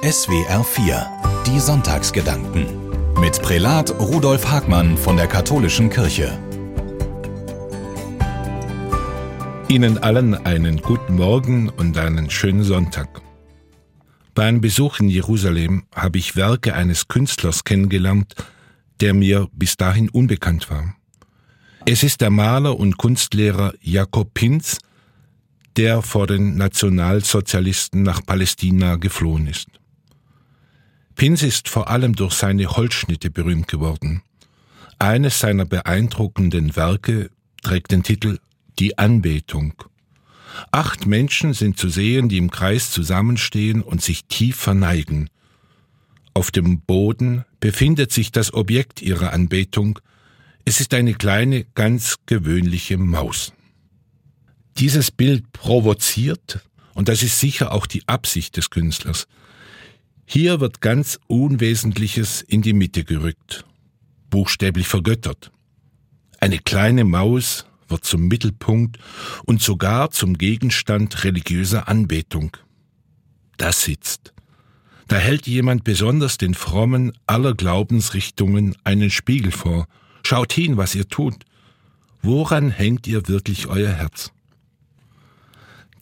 SWR 4 Die Sonntagsgedanken mit Prälat Rudolf Hagmann von der Katholischen Kirche. Ihnen allen einen guten Morgen und einen schönen Sonntag. Bei einem Besuch in Jerusalem habe ich Werke eines Künstlers kennengelernt, der mir bis dahin unbekannt war. Es ist der Maler und Kunstlehrer Jakob Pinz, der vor den Nationalsozialisten nach Palästina geflohen ist. Pins ist vor allem durch seine Holzschnitte berühmt geworden. Eines seiner beeindruckenden Werke trägt den Titel Die Anbetung. Acht Menschen sind zu sehen, die im Kreis zusammenstehen und sich tief verneigen. Auf dem Boden befindet sich das Objekt ihrer Anbetung. Es ist eine kleine, ganz gewöhnliche Maus. Dieses Bild provoziert, und das ist sicher auch die Absicht des Künstlers, hier wird ganz Unwesentliches in die Mitte gerückt, buchstäblich vergöttert. Eine kleine Maus wird zum Mittelpunkt und sogar zum Gegenstand religiöser Anbetung. Das sitzt. Da hält jemand besonders den Frommen aller Glaubensrichtungen einen Spiegel vor. Schaut hin, was ihr tut. Woran hängt ihr wirklich euer Herz?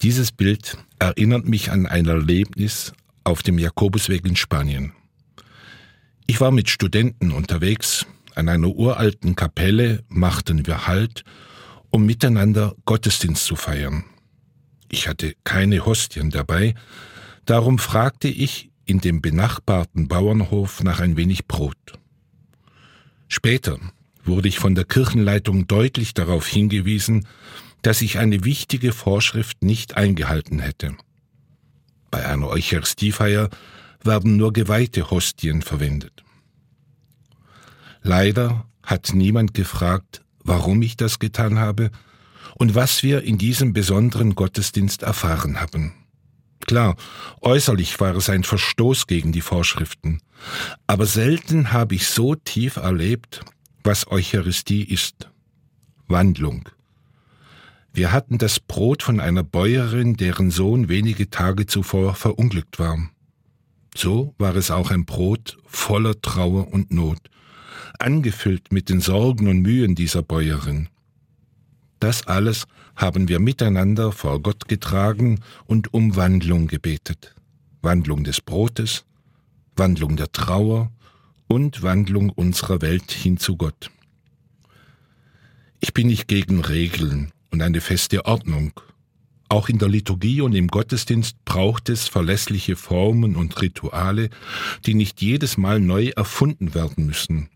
Dieses Bild erinnert mich an ein Erlebnis auf dem Jakobusweg in Spanien. Ich war mit Studenten unterwegs. An einer uralten Kapelle machten wir Halt, um miteinander Gottesdienst zu feiern. Ich hatte keine Hostien dabei, darum fragte ich in dem benachbarten Bauernhof nach ein wenig Brot. Später wurde ich von der Kirchenleitung deutlich darauf hingewiesen, dass ich eine wichtige Vorschrift nicht eingehalten hätte. Bei einer Eucharistiefeier werden nur geweihte Hostien verwendet. Leider hat niemand gefragt, warum ich das getan habe und was wir in diesem besonderen Gottesdienst erfahren haben. Klar, äußerlich war es ein Verstoß gegen die Vorschriften, aber selten habe ich so tief erlebt, was Eucharistie ist. Wandlung. Wir hatten das Brot von einer Bäuerin, deren Sohn wenige Tage zuvor verunglückt war. So war es auch ein Brot voller Trauer und Not, angefüllt mit den Sorgen und Mühen dieser Bäuerin. Das alles haben wir miteinander vor Gott getragen und um Wandlung gebetet. Wandlung des Brotes, Wandlung der Trauer und Wandlung unserer Welt hin zu Gott. Ich bin nicht gegen Regeln und eine feste Ordnung. Auch in der Liturgie und im Gottesdienst braucht es verlässliche Formen und Rituale, die nicht jedes Mal neu erfunden werden müssen.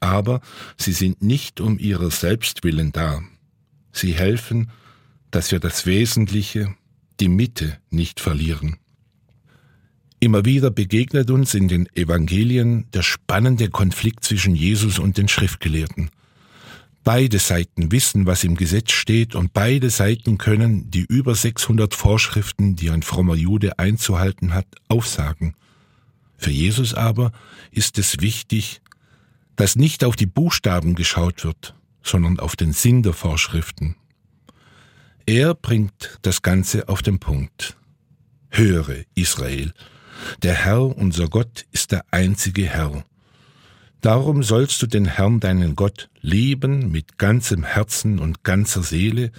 Aber sie sind nicht um ihrer selbst willen da. Sie helfen, dass wir das Wesentliche, die Mitte nicht verlieren. Immer wieder begegnet uns in den Evangelien der spannende Konflikt zwischen Jesus und den Schriftgelehrten. Beide Seiten wissen, was im Gesetz steht und beide Seiten können die über 600 Vorschriften, die ein frommer Jude einzuhalten hat, aufsagen. Für Jesus aber ist es wichtig, dass nicht auf die Buchstaben geschaut wird, sondern auf den Sinn der Vorschriften. Er bringt das Ganze auf den Punkt. Höre, Israel, der Herr, unser Gott, ist der einzige Herr. Darum sollst du den Herrn deinen Gott lieben mit ganzem Herzen und ganzer Seele,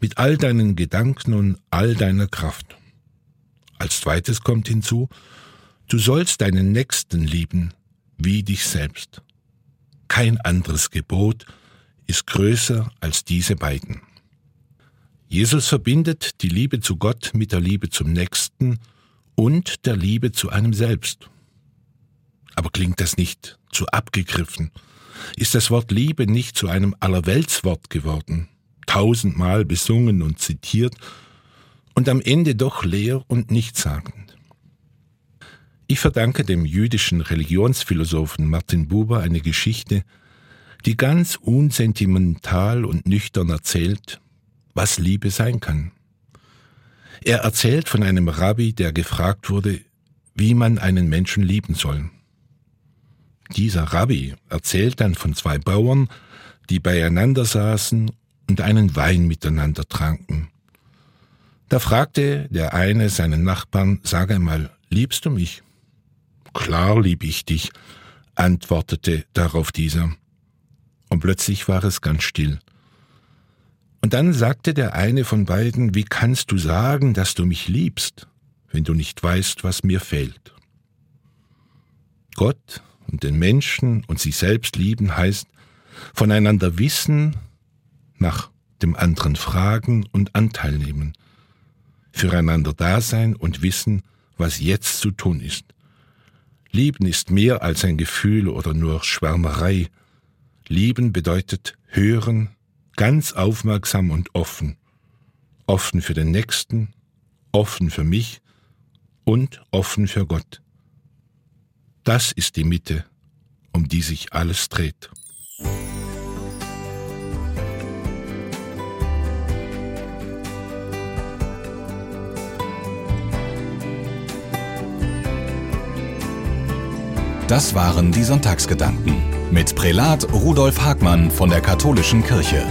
mit all deinen Gedanken und all deiner Kraft. Als zweites kommt hinzu, du sollst deinen Nächsten lieben wie dich selbst. Kein anderes Gebot ist größer als diese beiden. Jesus verbindet die Liebe zu Gott mit der Liebe zum Nächsten und der Liebe zu einem selbst. Aber klingt das nicht zu abgegriffen? Ist das Wort Liebe nicht zu einem Allerweltswort geworden, tausendmal besungen und zitiert und am Ende doch leer und nichtssagend? Ich verdanke dem jüdischen Religionsphilosophen Martin Buber eine Geschichte, die ganz unsentimental und nüchtern erzählt, was Liebe sein kann. Er erzählt von einem Rabbi, der gefragt wurde, wie man einen Menschen lieben soll. Dieser Rabbi erzählt dann von zwei Bauern, die beieinander saßen und einen Wein miteinander tranken. Da fragte der eine seinen Nachbarn, sag einmal, liebst du mich? Klar lieb ich dich, antwortete darauf dieser. Und plötzlich war es ganz still. Und dann sagte der eine von beiden, wie kannst du sagen, dass du mich liebst, wenn du nicht weißt, was mir fehlt? Gott und den Menschen und sich selbst lieben heißt, voneinander wissen, nach dem anderen fragen und Anteil nehmen, füreinander da sein und wissen, was jetzt zu tun ist. Lieben ist mehr als ein Gefühl oder nur Schwärmerei. Lieben bedeutet hören, ganz aufmerksam und offen. Offen für den Nächsten, offen für mich und offen für Gott. Das ist die Mitte, um die sich alles dreht. Das waren die Sonntagsgedanken mit Prälat Rudolf Hagmann von der Katholischen Kirche.